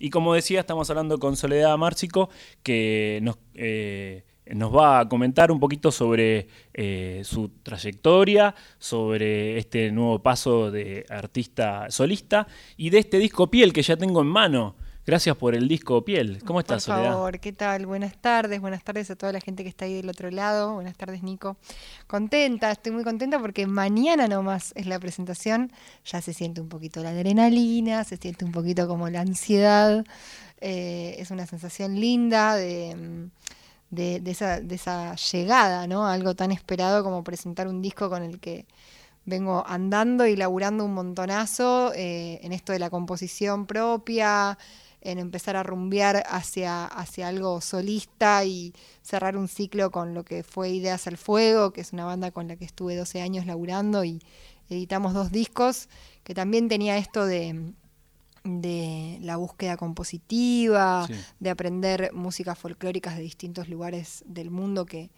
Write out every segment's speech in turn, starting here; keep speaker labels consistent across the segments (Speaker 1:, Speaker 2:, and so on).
Speaker 1: Y como decía, estamos hablando con Soledad Márcico, que nos, eh, nos va a comentar un poquito sobre eh, su trayectoria, sobre este nuevo paso de artista solista y de este disco Piel que ya tengo en mano. Gracias por el disco Piel. ¿Cómo estás,
Speaker 2: por
Speaker 1: Soledad?
Speaker 2: favor, ¿qué tal? Buenas tardes, buenas tardes a toda la gente que está ahí del otro lado. Buenas tardes, Nico. Contenta, estoy muy contenta porque mañana nomás es la presentación. Ya se siente un poquito la adrenalina, se siente un poquito como la ansiedad. Eh, es una sensación linda de, de, de, esa, de esa llegada, ¿no? Algo tan esperado como presentar un disco con el que vengo andando y laburando un montonazo eh, en esto de la composición propia en empezar a rumbear hacia, hacia algo solista y cerrar un ciclo con lo que fue Ideas al Fuego, que es una banda con la que estuve 12 años laburando y editamos dos discos, que también tenía esto de, de la búsqueda compositiva, sí. de aprender músicas folclóricas de distintos lugares del mundo que,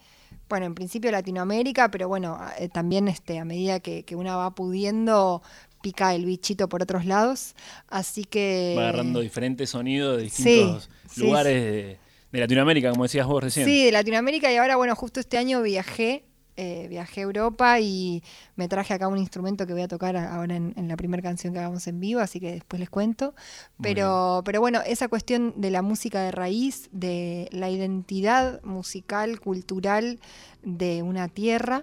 Speaker 2: bueno, en principio Latinoamérica, pero bueno, eh, también este, a medida que, que una va pudiendo, pica el bichito por otros lados. Así que.
Speaker 1: Va agarrando diferentes sonidos de distintos sí, lugares sí. De, de, Latinoamérica, como decías vos recién.
Speaker 2: Sí, de Latinoamérica y ahora, bueno, justo este año viajé. Eh, viajé a Europa y me traje acá un instrumento que voy a tocar ahora en, en la primera canción que hagamos en vivo, así que después les cuento. Pero, pero bueno, esa cuestión de la música de raíz, de la identidad musical, cultural de una tierra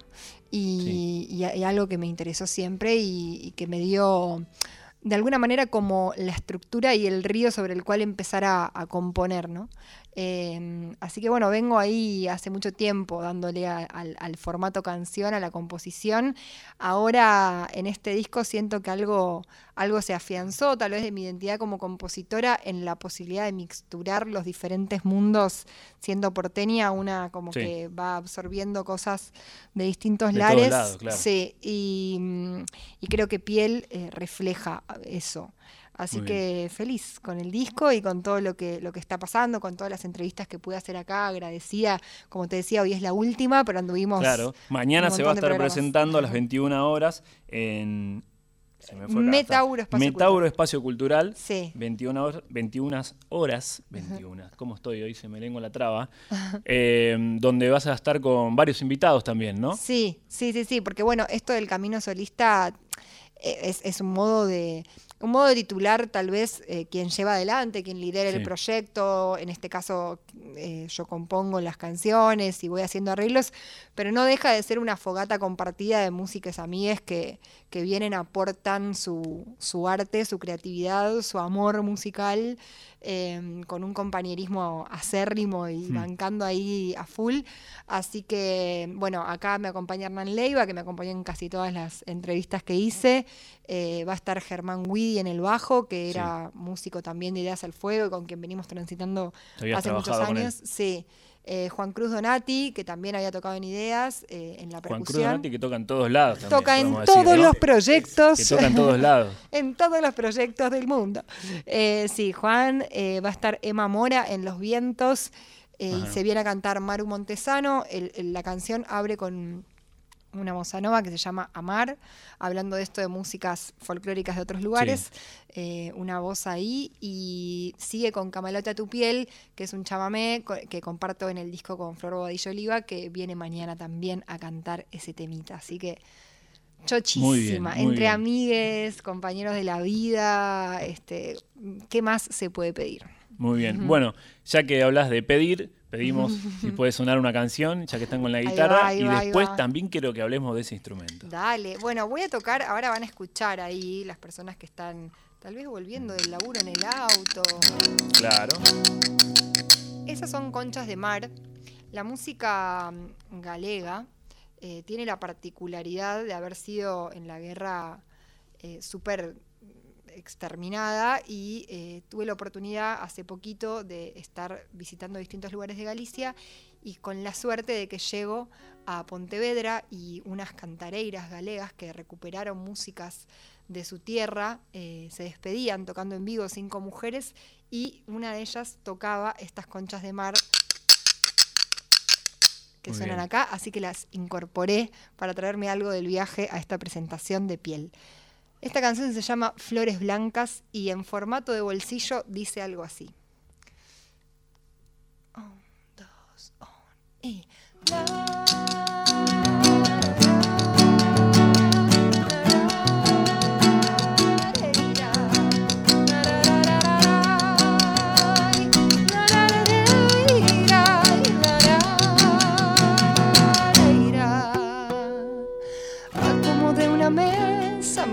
Speaker 2: y, sí. y, y algo que me interesó siempre y, y, que me dio de alguna manera como la estructura y el río sobre el cual empezar a, a componer, ¿no? Eh, así que bueno, vengo ahí hace mucho tiempo dándole a, al, al, formato canción, a la composición. Ahora en este disco siento que algo, algo se afianzó, tal vez de mi identidad como compositora, en la posibilidad de mixturar los diferentes mundos, siendo porteña, una como sí. que va absorbiendo cosas de distintos
Speaker 1: de
Speaker 2: lares.
Speaker 1: Lados, claro.
Speaker 2: Sí, y, y, creo que Piel eh, refleja eso. Así que feliz con el disco y con todo lo que, lo que está pasando, con todas las entrevistas que pude hacer acá, agradecida. Como te decía, hoy es la última, pero anduvimos.
Speaker 1: Claro, mañana se va a estar presentando a las 21 horas en.
Speaker 2: Metauro Espacio
Speaker 1: Metauro
Speaker 2: Cultural.
Speaker 1: Espacio Cultural.
Speaker 2: Sí.
Speaker 1: 21 horas. 21 horas 21. Uh -huh. ¿Cómo estoy hoy? Se me lengua la traba. eh, donde vas a estar con varios invitados también, ¿no?
Speaker 2: Sí, sí, sí, sí. Porque bueno, esto del camino solista eh, es, es un modo de un modo de titular tal vez eh, quien lleva adelante, quien lidera sí. el proyecto, en este caso eh, yo compongo las canciones y voy haciendo arreglos, pero no deja de ser una fogata compartida de músicas amigas que, que vienen, aportan su, su arte, su creatividad, su amor musical, eh, con un compañerismo acérrimo y mm. bancando ahí a full. Así que, bueno, acá me acompaña Hernán Leiva, que me acompañó en casi todas las entrevistas que hice. Eh, va a estar Germán Guidi en el bajo, que era sí. músico también de Ideas al Fuego, con quien venimos transitando hace muchos años. Sí. Eh, Juan Cruz Donati, que también había tocado en Ideas, eh, en la percusión.
Speaker 1: Juan Cruz Donati, que toca en todos lados. También,
Speaker 2: toca en todos decir, los ¿no? proyectos.
Speaker 1: Que toca en todos lados.
Speaker 2: en todos los proyectos del mundo. Eh, sí, Juan, va a estar Emma Mora en Los Vientos, y se viene a cantar Maru Montesano. El, el, la canción abre con una bossa nova que se llama Amar, hablando de esto de músicas folclóricas de otros lugares, sí. eh, una voz ahí, y sigue con Camalota tu piel, que es un chamamé que comparto en el disco con Flor Bobadillo Oliva, que viene mañana también a cantar ese temita, así que chochísima, muy bien, muy entre bien. amigues, compañeros de la vida, este, ¿qué más se puede pedir?
Speaker 1: Muy bien, uh -huh. bueno, ya que hablas de pedir, pedimos si puede sonar una canción, ya que están con la guitarra,
Speaker 2: ahí va, ahí
Speaker 1: y después también quiero que hablemos de ese instrumento.
Speaker 2: Dale, bueno, voy a tocar, ahora van a escuchar ahí las personas que están tal vez volviendo del laburo en el auto.
Speaker 1: Claro.
Speaker 2: Esas son conchas de mar. La música mm, galega eh, tiene la particularidad de haber sido en la guerra eh, súper exterminada y eh, tuve la oportunidad hace poquito de estar visitando distintos lugares de Galicia y con la suerte de que llego a Pontevedra y unas cantareiras galegas que recuperaron músicas de su tierra eh, se despedían tocando en vivo cinco mujeres y una de ellas tocaba estas conchas de mar que Muy suenan bien. acá, así que las incorporé para traerme algo del viaje a esta presentación de piel. Esta canción se llama Flores Blancas y en formato de bolsillo dice algo así.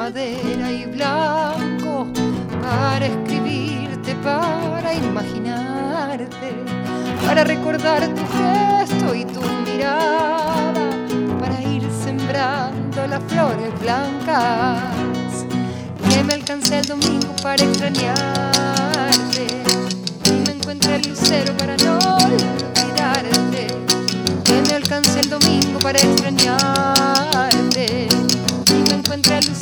Speaker 2: Madera y blanco para escribirte, para imaginarte, para recordar tu gesto y tu mirada, para ir sembrando las flores blancas. Que me alcancé el domingo para extrañarte y me encuentre el lucero para no olvidarte. Que me alcancé el domingo para extrañarte y me encuentre el lucero.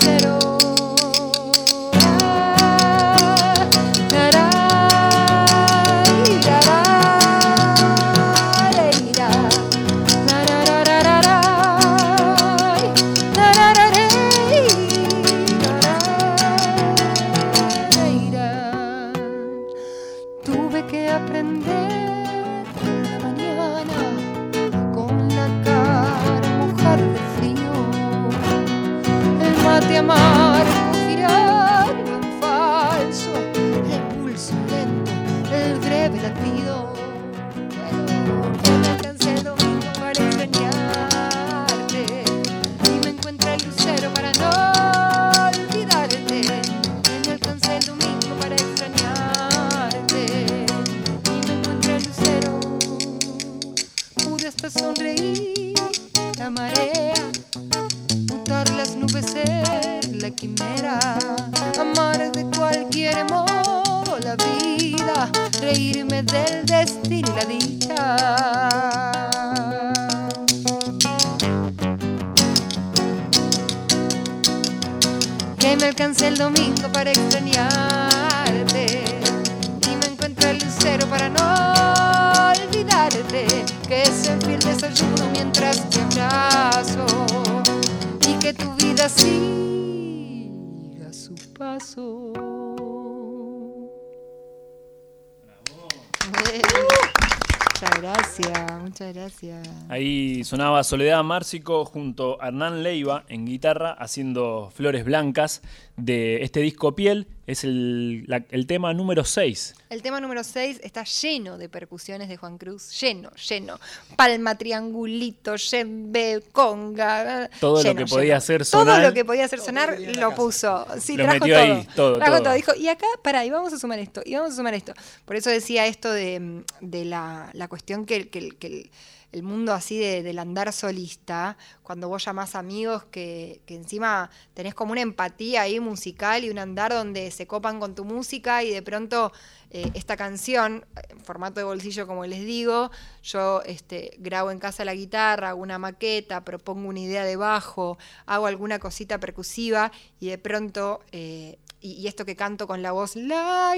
Speaker 2: Muchas gracias, muchas gracias.
Speaker 1: Ahí sonaba Soledad Márcico junto a Hernán Leiva en guitarra haciendo Flores Blancas de este disco Piel. Es el, el tema número 6.
Speaker 2: El tema número 6 está lleno de percusiones de Juan Cruz, lleno, lleno. Palma, triangulito, yembe, conga.
Speaker 1: Todo lo que podía
Speaker 2: lleno.
Speaker 1: hacer
Speaker 2: Todo
Speaker 1: sonar.
Speaker 2: lo que podía hacer
Speaker 3: Todo
Speaker 2: sonar
Speaker 3: lo
Speaker 2: puso. Sí,
Speaker 1: Lo
Speaker 2: trajo
Speaker 1: metió
Speaker 2: todo.
Speaker 1: ahí, todo,
Speaker 2: Trajo
Speaker 1: todo.
Speaker 2: Dijo, y acá, pará, y vamos a sumar esto, y vamos a sumar esto. Por eso decía esto de, de la, la cuestión que, que el- que el, el mundo así de- del andar solista, cuando vos llamás amigos que, que encima tenés como una empatía ahí musical y un andar donde se copan con tu música y de pronto eh, esta canción, en formato de bolsillo como les digo, yo este, grabo en casa la guitarra, hago una maqueta, propongo una idea de bajo, hago alguna cosita percusiva y de pronto... eh, y, esto que canto con la voz la,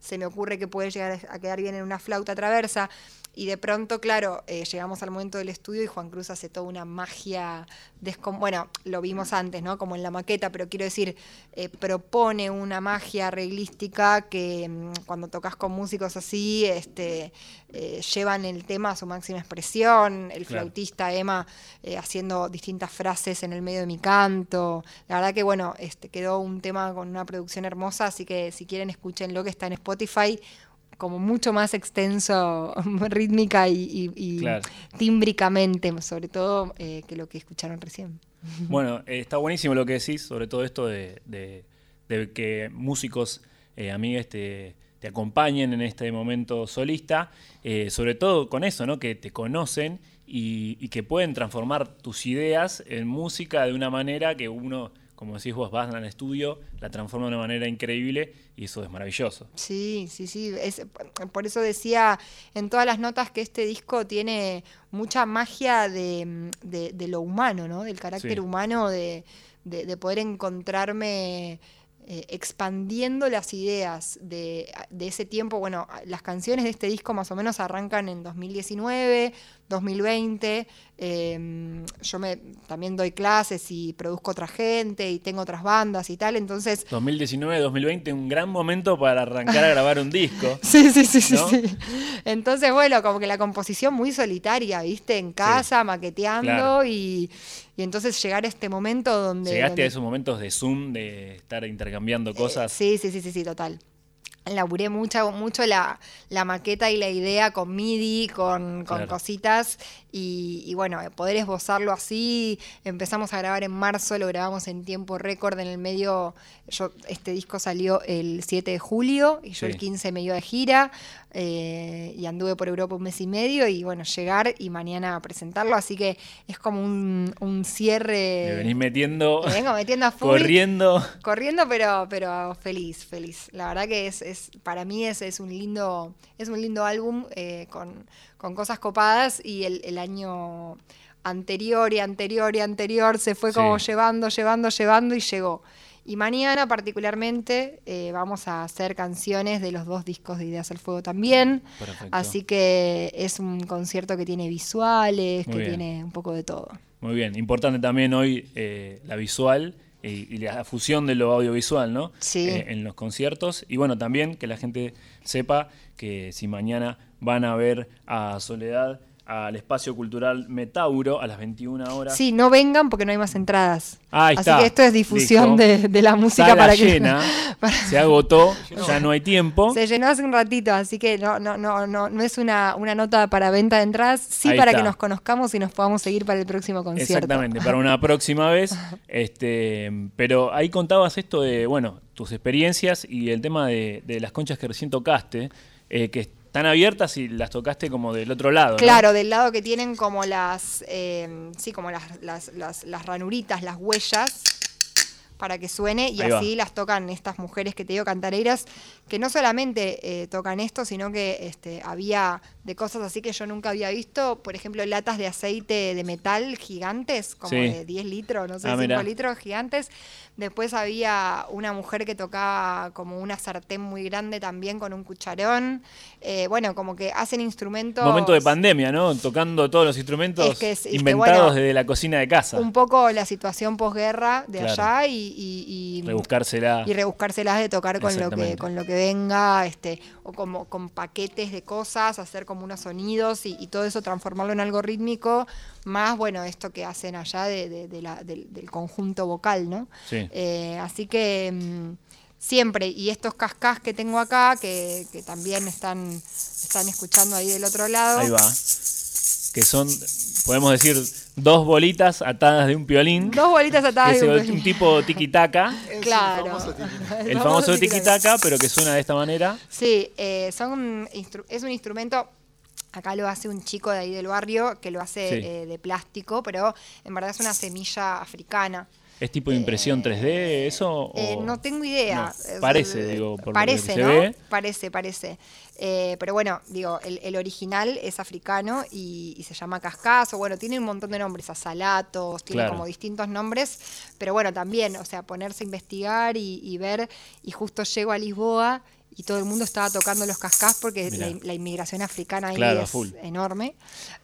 Speaker 2: se me ocurre que puede llegar a quedar bien en una flauta traversa. Y de pronto, claro, eh, llegamos al momento del estudio y Juan Cruz hace toda una magia, descom- bueno, lo vimos antes, ¿no? Como en la maqueta, pero quiero decir, eh, propone una magia reglística que mm, cuando tocas con músicos así, este, eh, llevan el tema a su máxima expresión, el
Speaker 1: Claro.
Speaker 2: flautista Emma eh, haciendo distintas frases en el medio de mi canto. La verdad que, bueno, este, quedó un tema con una producción hermosa, así que si quieren escuchen lo que está en Spotify como mucho más extenso rítmica y, y- y
Speaker 1: Claro.
Speaker 2: tímbricamente, sobre todo eh, que lo que escucharon recién.
Speaker 1: Bueno, está buenísimo lo que decís, sobre todo esto de, de- de que músicos, eh, amigues, te, te acompañen en este momento solista, eh, sobre todo con eso, ¿no? Que te conocen y, y que pueden transformar tus ideas en música de una manera que uno, como decís vos, vas al estudio, la transforma de una manera increíble y eso es maravilloso.
Speaker 2: Sí, sí, sí. Es, por eso decía en todas las notas que este disco tiene mucha magia de, de- de lo humano, ¿no? Del carácter
Speaker 1: Sí.
Speaker 2: humano, de, de- de poder encontrarme eh, expandiendo las ideas de, de ese tiempo. Bueno, las canciones de este disco más o menos arrancan en 2019, 2020. eh, yo me, también doy clases y produzco otra gente y tengo otras bandas y tal, entonces
Speaker 1: 2019-2020, un gran momento para arrancar a grabar un disco.
Speaker 2: Sí, sí, sí, sí,
Speaker 1: ¿No?
Speaker 2: sí. Entonces, bueno, como que la composición muy solitaria, ¿viste? En casa, maqueteando
Speaker 1: claro.
Speaker 2: y, y entonces llegar a este momento donde...
Speaker 1: Llegaste
Speaker 2: donde-
Speaker 1: a esos momentos de Zoom, de estar intercambiando cosas.
Speaker 2: Sí, sí, sí, sí, sí, total. Laburé mucha, mucho la, la maqueta y la idea con MIDI, con, con
Speaker 1: Claro.
Speaker 2: cositas y, y bueno, poder esbozarlo así. Empezamos a grabar en marzo, lo grabamos en tiempo récord. En el medio, yo este disco salió el 7 de julio y yo
Speaker 1: Sí.
Speaker 2: el 15 me iba de gira eh, y anduve por Europa un mes y medio y bueno, llegar y mañana presentarlo. Así que es como un, un cierre.
Speaker 1: Me venís metiendo,
Speaker 2: Me vengo metiendo a full.
Speaker 1: corriendo.
Speaker 2: Corriendo, pero, pero feliz, feliz. La verdad que es, es para mí es, es un lindo, es un lindo álbum eh, con, con cosas copadas y el, el año anterior y anterior y anterior se fue como
Speaker 1: Sí.
Speaker 2: llevando, llevando, llevando y llegó. Y mañana particularmente eh, vamos a hacer canciones de los dos discos de Ideas al Fuego también.
Speaker 1: Perfecto.
Speaker 2: Así que es un concierto que tiene visuales,
Speaker 1: Muy
Speaker 2: que
Speaker 1: bien.
Speaker 2: tiene un poco de todo.
Speaker 1: Muy bien, importante también hoy eh, la visual y, y la fusión de lo audiovisual, ¿no?
Speaker 2: Sí.
Speaker 1: Eh, en los conciertos. Y bueno, también que la gente sepa que si mañana van a ver a Soledad al Espacio Cultural Metauro a las 21 horas.
Speaker 2: Sí, no vengan porque no hay más entradas.
Speaker 1: Ahí
Speaker 2: Así
Speaker 1: está.
Speaker 2: que esto es difusión de, de la música
Speaker 1: Sala
Speaker 2: para que
Speaker 1: llena, se agotó, ya no hay tiempo.
Speaker 2: se llenó hace un ratito, así que no, no, no, no, no es una, una nota para venta de entradas, sí
Speaker 1: Ahí
Speaker 2: para
Speaker 1: está.
Speaker 2: que nos conozcamos y nos podamos seguir para el próximo concierto.
Speaker 1: Exactamente, para una próxima vez. Este, pero ahí contabas esto de, bueno, tus experiencias y el tema de, de las conchas que recién tocaste, eh, que están abiertas y las tocaste como del otro lado. ¿no?
Speaker 2: Claro, del lado que tienen como las, eh, sí, como las, las, las, las ranuritas, las huellas, para que suene y
Speaker 1: Ahí va.
Speaker 2: así las tocan estas mujeres que te digo cantareiras, que no solamente eh, tocan esto, sino que este, había de cosas así que yo nunca había visto, por ejemplo, latas de aceite de metal gigantes, como
Speaker 1: Sí.
Speaker 2: de 10 litros, no sé,
Speaker 1: Ah,
Speaker 2: 5
Speaker 1: mirá.
Speaker 2: litros gigantes. Después había una mujer que tocaba como una sartén muy grande también con un cucharón. Eh, bueno, como que hacen instrumentos...
Speaker 1: Momento de pandemia, ¿no? Tocando todos los instrumentos
Speaker 2: Es que es- es que,
Speaker 1: inventados
Speaker 2: bueno,
Speaker 1: desde la cocina de casa.
Speaker 2: un poco la situación posguerra de
Speaker 1: Claro.
Speaker 2: allá y, y, y-
Speaker 1: Rebuscársela.
Speaker 2: y rebuscárselas de tocar con lo que con lo que venga, este, o como con paquetes de cosas, hacer como unos sonidos y, y todo eso transformarlo en algo rítmico, más bueno esto que hacen allá de, de- de la- del, del conjunto vocal, ¿no?
Speaker 1: Sí.
Speaker 2: Eh, así que mm, siempre, y estos cascas que tengo acá, que, que también están, están escuchando ahí del otro lado.
Speaker 1: Ahí va. Que son, podemos decir, dos bolitas atadas de un piolín.
Speaker 2: Dos bolitas atadas de un
Speaker 1: tipo tiki-taka.
Speaker 2: Claro.
Speaker 3: famoso.
Speaker 1: El famoso
Speaker 2: tiki-taka.
Speaker 1: tiki-taka, pero que suena de esta manera.
Speaker 2: Sí, eh, son es un instrumento. Acá lo hace un chico de ahí del barrio que lo hace
Speaker 1: Sí.
Speaker 2: eh, de plástico, pero en verdad es una semilla africana.
Speaker 1: ¿Es tipo de impresión 3D eso?
Speaker 2: Eh, no tengo idea.
Speaker 1: No, parece,
Speaker 2: eh,
Speaker 1: digo, por
Speaker 2: parece,
Speaker 1: lo que se
Speaker 2: ¿no?
Speaker 1: ve.
Speaker 2: Parece, parece. Eh, pero bueno, digo, el, el original es africano y, y se llama cascazo. Bueno, tiene un montón de nombres, azalatos, tiene
Speaker 1: Claro.
Speaker 2: como distintos nombres. Pero bueno, también, o sea, ponerse a investigar y, y ver. Y justo llego a Lisboa y todo el mundo estaba tocando los cascás porque
Speaker 1: Mirá.
Speaker 2: la, la inmigración africana ahí
Speaker 1: Claro, a
Speaker 2: es
Speaker 1: full.
Speaker 2: enorme.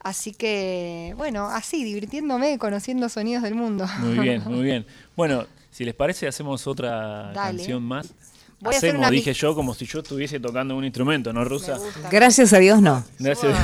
Speaker 2: Así que, bueno, así, divirtiéndome, conociendo sonidos del mundo.
Speaker 1: Muy bien, muy bien. Bueno, si les parece, hacemos otra
Speaker 2: Dale.
Speaker 1: canción más.
Speaker 2: Voy a hacer
Speaker 1: hacemos,
Speaker 2: una
Speaker 1: dije yo, como si yo estuviese tocando un instrumento, ¿no, Rusa?
Speaker 4: Gracias a Dios no.
Speaker 1: Gracias.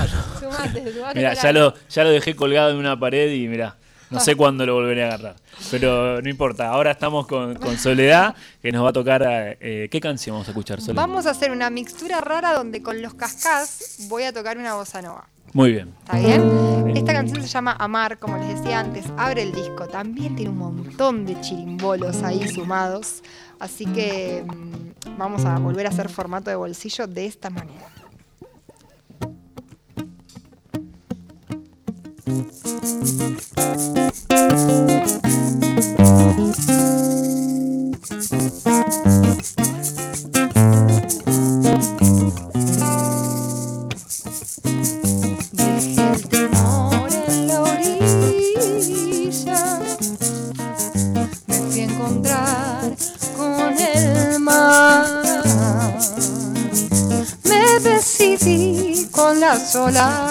Speaker 2: Sumate, sumate
Speaker 1: Mira, ya lo, ya lo dejé colgado en una pared y mira, no sé cuándo lo volveré a agarrar. Pero no importa, ahora estamos con, con Soledad, que nos va a tocar. eh, ¿Qué canción vamos a escuchar, Soledad?
Speaker 2: Vamos a hacer una mixtura rara donde con los cascás voy a tocar una bossa nova.
Speaker 1: Muy bien.
Speaker 2: ¿Está bien? Esta canción se llama Amar, como les decía antes, abre el disco. También tiene un montón de chirimbolos ahí sumados. Así que mm, vamos a volver a hacer formato de bolsillo de esta manera. En la orilla me fui a encontrar con el mar, me decidí con la sola.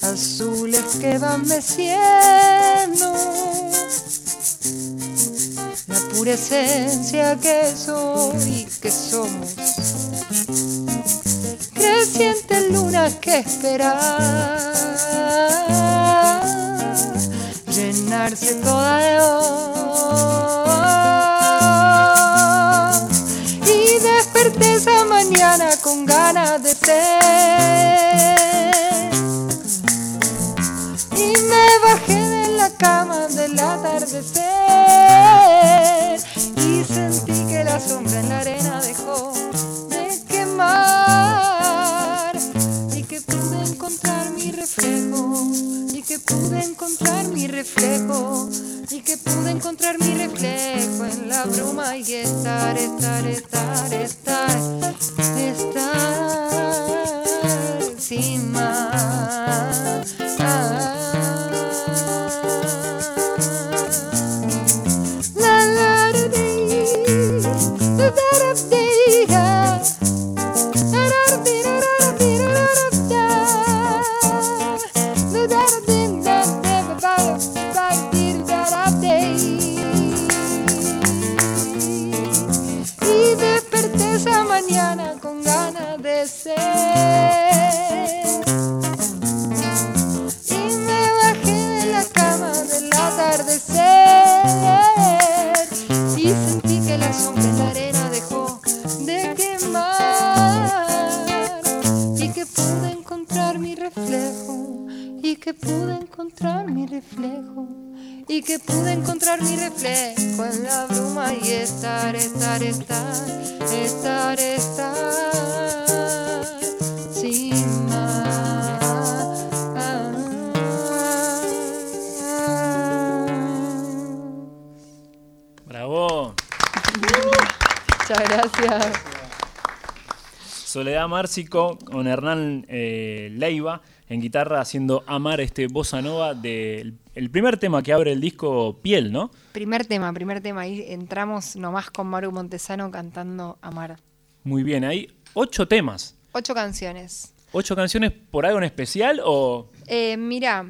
Speaker 2: Azules que van meciendo la pura esencia que soy y que somos. Creciente luna que esperar, llenarse toda de voz. Ganas de ser. Y me bajé de la cama del atardecer. Y sentí que la sombra en la arena dejó de quemar. Y que pude encontrar mi reflejo y que pude encontrar mi reflejo y que pude encontrar mi reflejo en la bruma y estar, estar, estar, estar
Speaker 1: Soledad Márcico con Hernán eh, Leiva en guitarra haciendo Amar este bossa nova del el primer tema que abre el disco Piel, ¿no?
Speaker 2: Primer tema, primer tema. Ahí entramos nomás con Maru Montesano cantando Amar.
Speaker 1: Muy bien, hay ocho temas.
Speaker 2: Ocho canciones.
Speaker 1: ¿Ocho canciones por algo en especial o...?
Speaker 2: Eh, mira,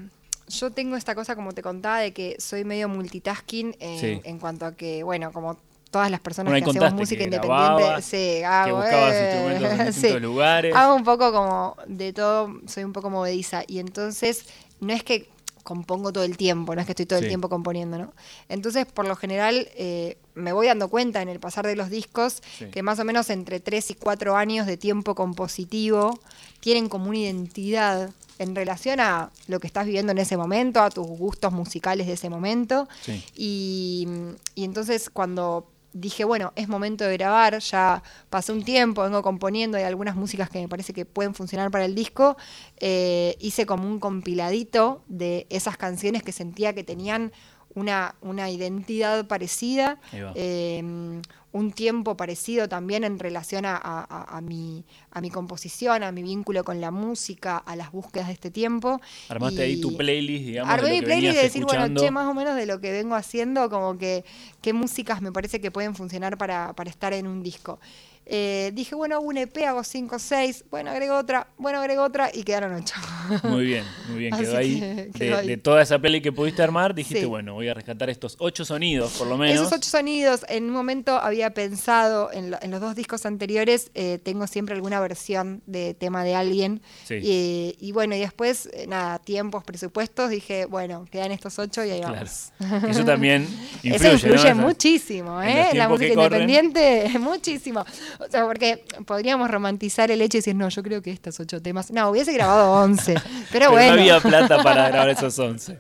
Speaker 2: yo tengo esta cosa, como te contaba, de que soy medio multitasking en,
Speaker 1: Sí.
Speaker 2: en cuanto a que, bueno, como todas las personas
Speaker 1: Bueno,
Speaker 2: que hacemos música
Speaker 1: que
Speaker 2: independiente,
Speaker 1: grababas,
Speaker 2: sí,
Speaker 1: que
Speaker 2: hago,
Speaker 1: buscabas
Speaker 2: eh,
Speaker 1: instrumentos en distintos
Speaker 2: sí.
Speaker 1: lugares.
Speaker 2: Hago un poco como de todo, soy un poco movediza. Y entonces, no es que compongo todo el tiempo, no es que estoy todo
Speaker 1: Sí.
Speaker 2: el tiempo componiendo, ¿no? Entonces, por lo general, eh, me voy dando cuenta en el pasar de los discos
Speaker 1: Sí.
Speaker 2: que más o menos entre 3 y 4 años de tiempo compositivo tienen como una identidad en relación a lo que estás viviendo en ese momento, a tus gustos musicales de ese momento.
Speaker 1: Sí.
Speaker 2: Y, y entonces cuando dije, bueno, es momento de grabar, ya pasé un tiempo, vengo componiendo, hay algunas músicas que me parece que pueden funcionar para el disco, eh, hice como un compiladito de esas canciones que sentía que tenían una, una identidad parecida, eh, un tiempo parecido también en relación a, a- a- a mi, a mi composición, a mi vínculo con la música, a las búsquedas de este tiempo.
Speaker 1: Armaste ahí tu playlist, digamos, de
Speaker 2: Armé
Speaker 1: lo
Speaker 2: mi
Speaker 1: que
Speaker 2: playlist de decir, bueno, che, más o menos de lo que vengo haciendo, como que qué músicas me parece que pueden funcionar para, para estar en un disco. Eh, dije, bueno, hago un EP, hago 5 o 6, bueno, agrego otra, bueno, agrego otra y quedaron 8.
Speaker 1: Muy bien, muy bien, quedó ahí.
Speaker 2: que
Speaker 1: de,
Speaker 2: quedó ahí.
Speaker 1: de toda esa peli que pudiste armar, dijiste,
Speaker 2: Sí.
Speaker 1: bueno, voy a rescatar estos ocho sonidos, por lo menos.
Speaker 2: Esos ocho sonidos, en un momento había pensado, en, lo- en los dos discos anteriores, eh, tengo siempre alguna versión de tema de alguien.
Speaker 1: Sí.
Speaker 2: Y, y bueno, y después, eh, nada, tiempos, presupuestos, dije, bueno, quedan estos ocho y ahí
Speaker 1: Claro.
Speaker 2: vamos.
Speaker 1: Eso también influye,
Speaker 2: Eso influye muchísimo,
Speaker 1: en
Speaker 2: ¿eh? La
Speaker 1: tiempos
Speaker 2: música independiente, muchísimo. O sea, porque podríamos romantizar el hecho y decir, no, yo creo que estos ocho temas. No, hubiese grabado 11. Pero,
Speaker 1: Pero
Speaker 2: bueno.
Speaker 1: no había plata para grabar esos 11.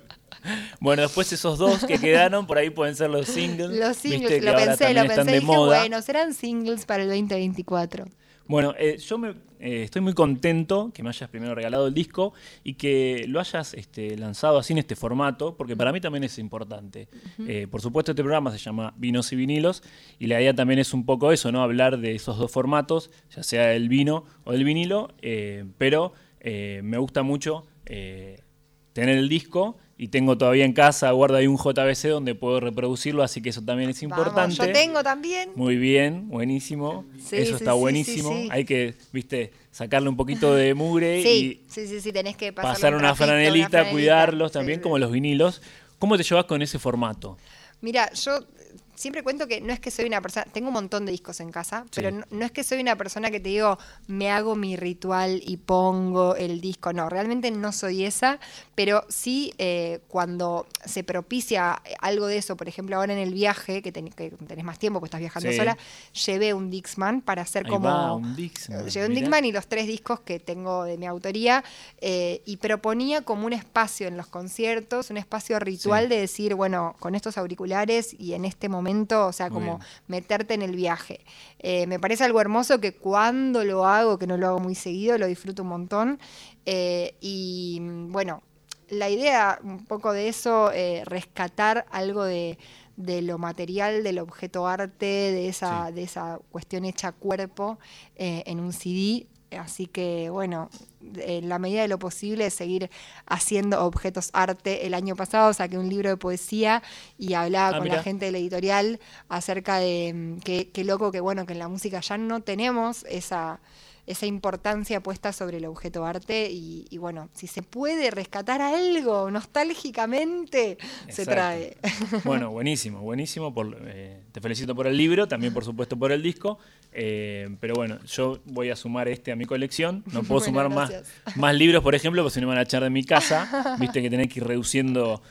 Speaker 1: Bueno, después esos dos que quedaron, por ahí pueden ser los singles.
Speaker 2: Los singles, lo pensé, lo pensé. Dije, bueno, serán singles para el 2024.
Speaker 1: Bueno, eh, yo me eh, estoy muy contento que me hayas primero regalado el disco y que lo hayas este, lanzado así en este formato, porque para mí también es importante. Eh, por supuesto, este programa se llama Vinos y Vinilos y la idea también es un poco eso, ¿no? Hablar de esos dos formatos, ya sea el vino o el vinilo, eh, pero me gusta mucho tener el disco y tengo todavía en casa, guardo ahí un JBC donde puedo reproducirlo, así que eso también es importante.
Speaker 2: yo tengo también.
Speaker 1: Muy bien, buenísimo. eso está buenísimo. Hay que, viste, sacarle un poquito de mugre
Speaker 2: y sí, sí, sí, tenés que
Speaker 1: pasar una, franelita, cuidarlos también, como los vinilos. ¿Cómo te llevas con ese formato?
Speaker 2: Mira, yo siempre cuento que no es que soy una persona, tengo un montón de discos en casa, pero no, es que soy una persona que te digo, me hago mi ritual y pongo el disco, no, realmente no soy esa, pero sí eh, cuando se propicia algo de eso, por ejemplo ahora en el viaje, que, tenés más tiempo, porque estás viajando sola, llevé un Dixman para hacer como...
Speaker 1: un Dixman,
Speaker 2: llevé un Dixman y los tres discos que tengo de mi autoría, eh, y proponía como un espacio en los conciertos, un espacio ritual de decir, bueno, con estos auriculares y en este momento, o sea, como meterte en el viaje. Eh, me parece algo hermoso que cuando lo hago, que no lo hago muy seguido, lo disfruto un montón. Eh, y bueno, la idea un poco de eso, eh, rescatar algo de, lo material, del objeto arte, de esa, de esa cuestión hecha cuerpo en un CD, Así que bueno, en la medida de lo posible seguir haciendo objetos arte. El año pasado saqué un libro de poesía y hablaba ah, con la gente de la editorial acerca de mm, qué loco que bueno que en la música ya no tenemos esa esa importancia puesta sobre el objeto arte y, bueno, si se puede rescatar algo nostálgicamente, se trae.
Speaker 1: Bueno, buenísimo, buenísimo. Por, eh, te felicito por el libro, también por supuesto por el disco, eh, pero bueno, yo voy a sumar este a mi colección, no puedo sumar más, más libros, por ejemplo, porque si no me van a echar de mi casa, viste que tenés que ir reduciendo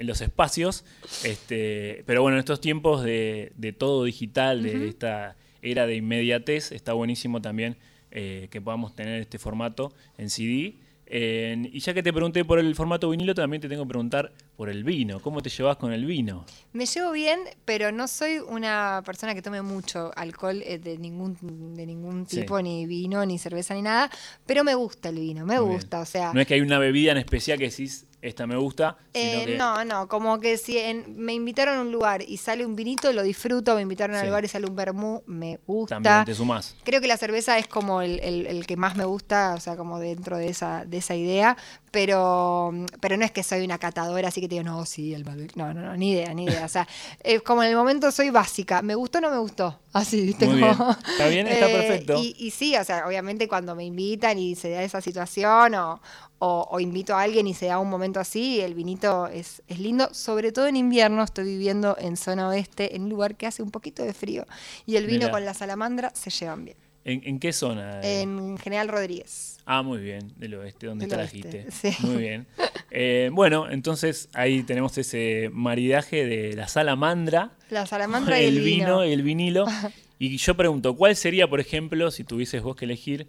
Speaker 1: los espacios, este, pero bueno, en estos tiempos de, todo digital, de esta era de inmediatez, está buenísimo también eh, que podamos tener este formato en CD. y ya que te pregunté por el formato vinilo, también te tengo que preguntar por el vino. ¿Cómo te llevas con el vino?
Speaker 2: Me llevo bien, pero no soy una persona que tome mucho alcohol eh, de ningún de ningún tipo, ni vino, ni cerveza, ni nada. Pero me gusta el vino, me gusta. O sea,
Speaker 1: no es que hay una bebida en especial que decís, esta me gusta.
Speaker 2: Eh, no, no, como que si me invitaron a un lugar y sale un vinito, lo disfruto, me invitaron al lugar y sale un vermú, me gusta.
Speaker 1: También te sumás.
Speaker 2: Creo que la cerveza es como el, que más me gusta, o sea, como dentro de esa, de esa idea, pero, pero no es que soy una catadora, así que te digo, no, sí, el Malbec. No, no, no, ni idea, ni idea. O sea, es como en el momento soy básica, ¿me gustó o no me gustó? Así, ¿viste?
Speaker 1: Muy bien. Está bien, está eh, perfecto.
Speaker 2: Y, y sí, o sea, obviamente cuando me invitan y se da esa situación o, o, invito a alguien y se da un momento así, el vinito es, es, lindo, sobre todo en invierno, estoy viviendo en zona oeste, en un lugar que hace un poquito de frío, y el vino con la salamandra se llevan bien.
Speaker 1: ¿En, qué zona?
Speaker 2: En General Rodríguez.
Speaker 1: Ah, muy bien, del oeste, donde trajiste. Sí. Muy bien. Eh, bueno, entonces ahí tenemos ese maridaje de la salamandra.
Speaker 2: La salamandra y el,
Speaker 1: vino. y el vinilo. y yo pregunto, ¿cuál sería, por ejemplo, si tuvieses vos que elegir,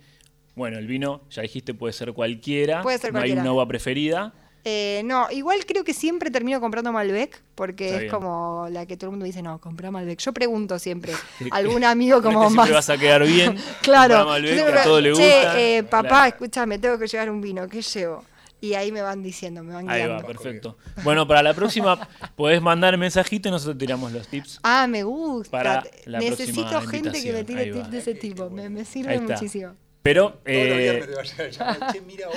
Speaker 1: bueno, el vino, ya dijiste, puede ser cualquiera.
Speaker 2: Puede ser
Speaker 1: no hay una uva preferida.
Speaker 2: Eh, no, igual creo que siempre termino comprando Malbec, porque es como la que todo el mundo dice, no, compra Malbec. Yo pregunto siempre, algún amigo como
Speaker 1: más... vas a quedar bien,
Speaker 2: claro.
Speaker 1: Malbec, a todo le gusta.
Speaker 2: Eh, papá, escúchame, tengo que llevar un vino, ¿qué llevo? Y ahí me van diciendo, me van guiando.
Speaker 1: Ahí va, perfecto. Bueno, para la próxima podés mandar mensajito y nosotros tiramos los tips.
Speaker 2: Ah, me gusta. Necesito gente que me tire tips de ese tipo. Me, me sirve muchísimo.
Speaker 1: Pero, eh,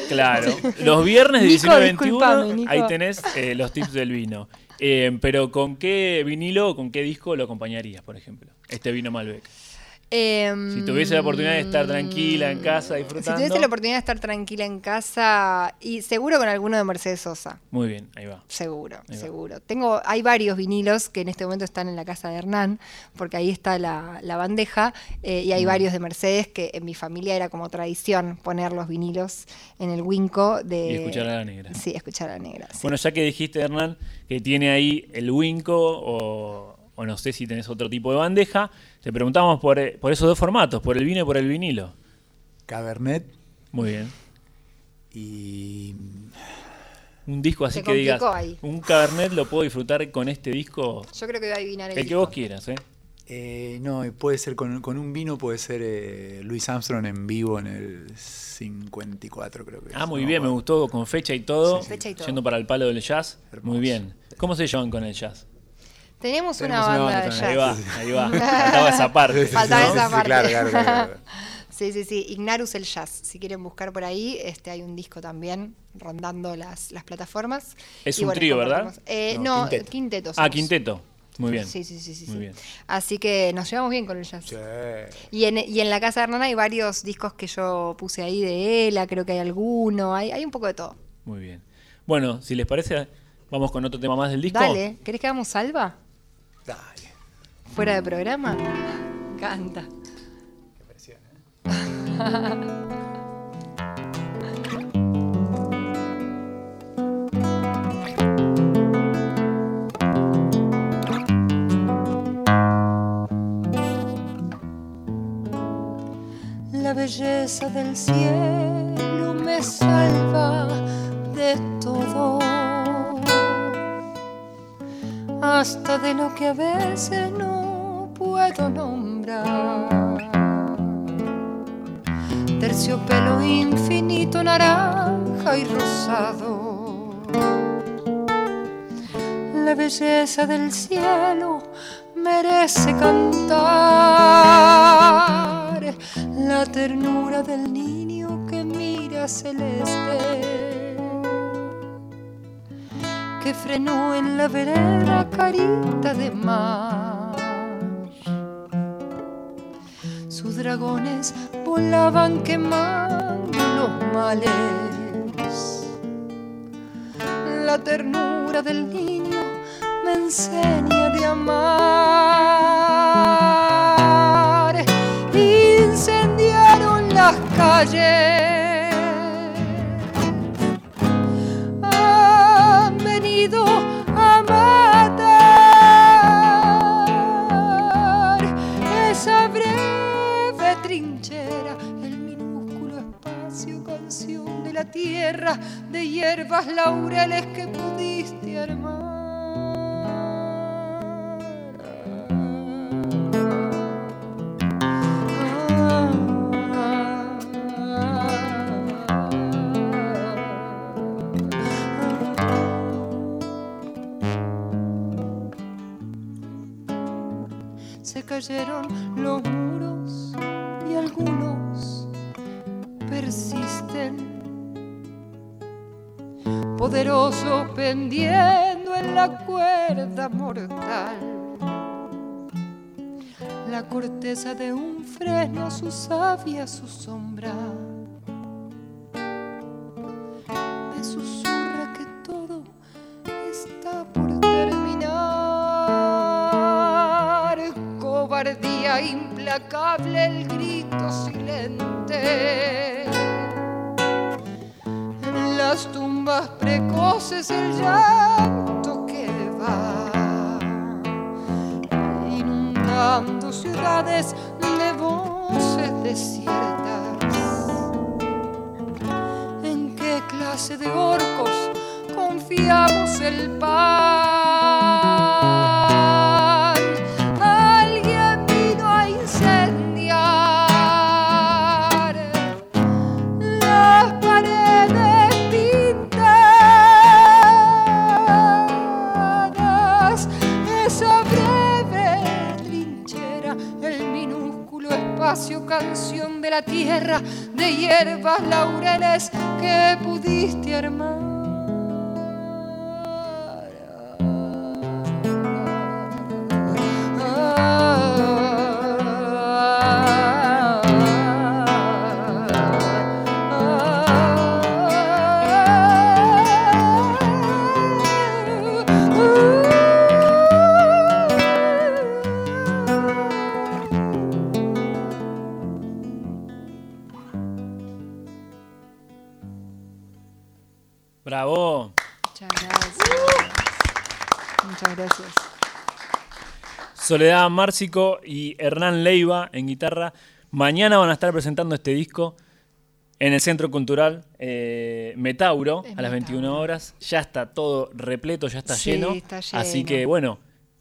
Speaker 1: claro, los viernes de 19 21, ahí tenés eh, los tips del vino. Eh, pero ¿con qué vinilo o con qué disco lo acompañarías, por ejemplo? Este vino Malbec. Si tuviese la oportunidad de estar tranquila en casa disfrutando.
Speaker 2: Si tuviese la oportunidad de estar tranquila en casa y seguro con alguno de Mercedes Sosa.
Speaker 1: Muy bien, ahí va.
Speaker 2: Seguro, seguro. Tengo, hay varios vinilos que en este momento están en la casa de Hernán, porque ahí está la, bandeja, eh, y hay mm. varios de Mercedes que en mi familia era como tradición poner los vinilos en el Winco de.
Speaker 1: Y escuchar a la negra.
Speaker 2: Sí, escuchar a la negra.
Speaker 1: Bueno, ya que dijiste, Hernán, que tiene ahí el Winco o o no sé si tenés otro tipo de bandeja, te preguntamos por, eh, por esos dos formatos, por el vino y por el vinilo.
Speaker 3: Cabernet.
Speaker 1: Muy bien.
Speaker 3: Y
Speaker 1: un disco así que digas, un Cabernet lo puedo disfrutar con este disco.
Speaker 2: Yo creo que voy a adivinar el,
Speaker 1: el que vos quieras, ¿eh?
Speaker 3: Eh, no, puede ser con, con un vino, puede ser eh, Louis Armstrong en vivo en el 54, creo que es.
Speaker 1: Ah, muy
Speaker 3: No
Speaker 1: bien, me gustó, con fecha y todo.
Speaker 2: Sí. Fecha y todo.
Speaker 1: Yendo para el palo del jazz.
Speaker 3: Hermoso.
Speaker 1: Muy bien. ¿Cómo se llevan con el jazz?
Speaker 2: Tenemos,
Speaker 3: Tenemos
Speaker 2: una
Speaker 3: una
Speaker 2: banda
Speaker 3: banda
Speaker 2: de jazz.
Speaker 1: Ahí va, ahí va. Faltaba esa parte.
Speaker 2: Faltaba
Speaker 1: ¿no?
Speaker 2: esa
Speaker 3: Sí,
Speaker 2: parte.
Speaker 3: claro, claro, claro, claro.
Speaker 2: Sí, sí, sí. Ignarus el Jazz. Si quieren buscar por ahí, este hay un disco también rondando las, las plataformas.
Speaker 1: Es
Speaker 2: Y
Speaker 1: un
Speaker 2: bueno,
Speaker 1: trío, ¿verdad?
Speaker 2: Eh,
Speaker 3: No,
Speaker 2: no,
Speaker 3: quinteto.
Speaker 2: quinteto.
Speaker 1: Ah, quinteto. Muy bien.
Speaker 2: Sí, sí, sí, sí.
Speaker 1: Muy
Speaker 2: sí.
Speaker 1: bien.
Speaker 2: Así que nos llevamos bien con el jazz.
Speaker 3: Sí.
Speaker 2: Y en, y en la casa de Hernán hay varios discos que yo puse ahí de Ela, creo que hay alguno, hay, hay un poco de todo.
Speaker 1: Muy bien. Bueno, si les parece, vamos con otro tema más del disco.
Speaker 2: Dale, ¿querés que hagamos salva?
Speaker 3: Dale.
Speaker 2: ¿Fuera de programa? Canta.
Speaker 3: Qué presión, ¿eh?
Speaker 2: La belleza del cielo me salva de todo, hasta de lo que a veces no puedo nombrar. Terciopelo infinito, naranja y rosado. La belleza del cielo merece cantar. La ternura del niño que mira celeste. Que frenó en la vereda carita de mar. Sus dragones volaban quemando los males. La ternura del niño me enseña de amar. Incendiaron las calles. Tierra, de hierbas laureles que pudiste armar. Se cayeron los muros pendiendo en la cuerda mortal. La corteza de un freno, su savia, su sombra. Me susurra que todo está por terminar. Cobardía implacable, el grito silente. Precoces el llanto que va inundando ciudades de voces desiertas. ¿En qué clase de orcos confiamos el pan? Tierra, de hierbas laureles que pudiste armar.
Speaker 1: Soledad Márcico y Hernán Leiva en guitarra. Mañana van a estar presentando este disco en el Centro Cultural eh, Metauro a las 21
Speaker 2: Metauro.
Speaker 1: horas. Ya está todo repleto, ya está
Speaker 2: Sí,
Speaker 1: lleno.
Speaker 2: está lleno.
Speaker 1: Así que bueno,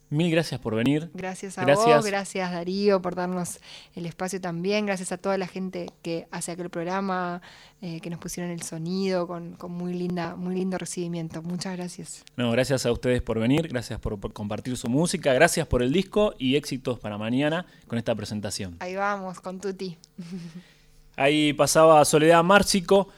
Speaker 1: Mil gracias por venir.
Speaker 2: Gracias a
Speaker 1: Gracias.
Speaker 2: vos, gracias Darío por darnos el espacio también, gracias a toda la gente que hace aquel programa, eh, que nos pusieron el sonido con, con muy linda, muy lindo recibimiento. Muchas gracias.
Speaker 1: No, gracias a ustedes por venir, gracias por, por compartir su música, gracias por el disco y éxitos para mañana con esta presentación.
Speaker 2: Ahí vamos, con Tuti.
Speaker 1: Ahí pasaba Soledad Márcico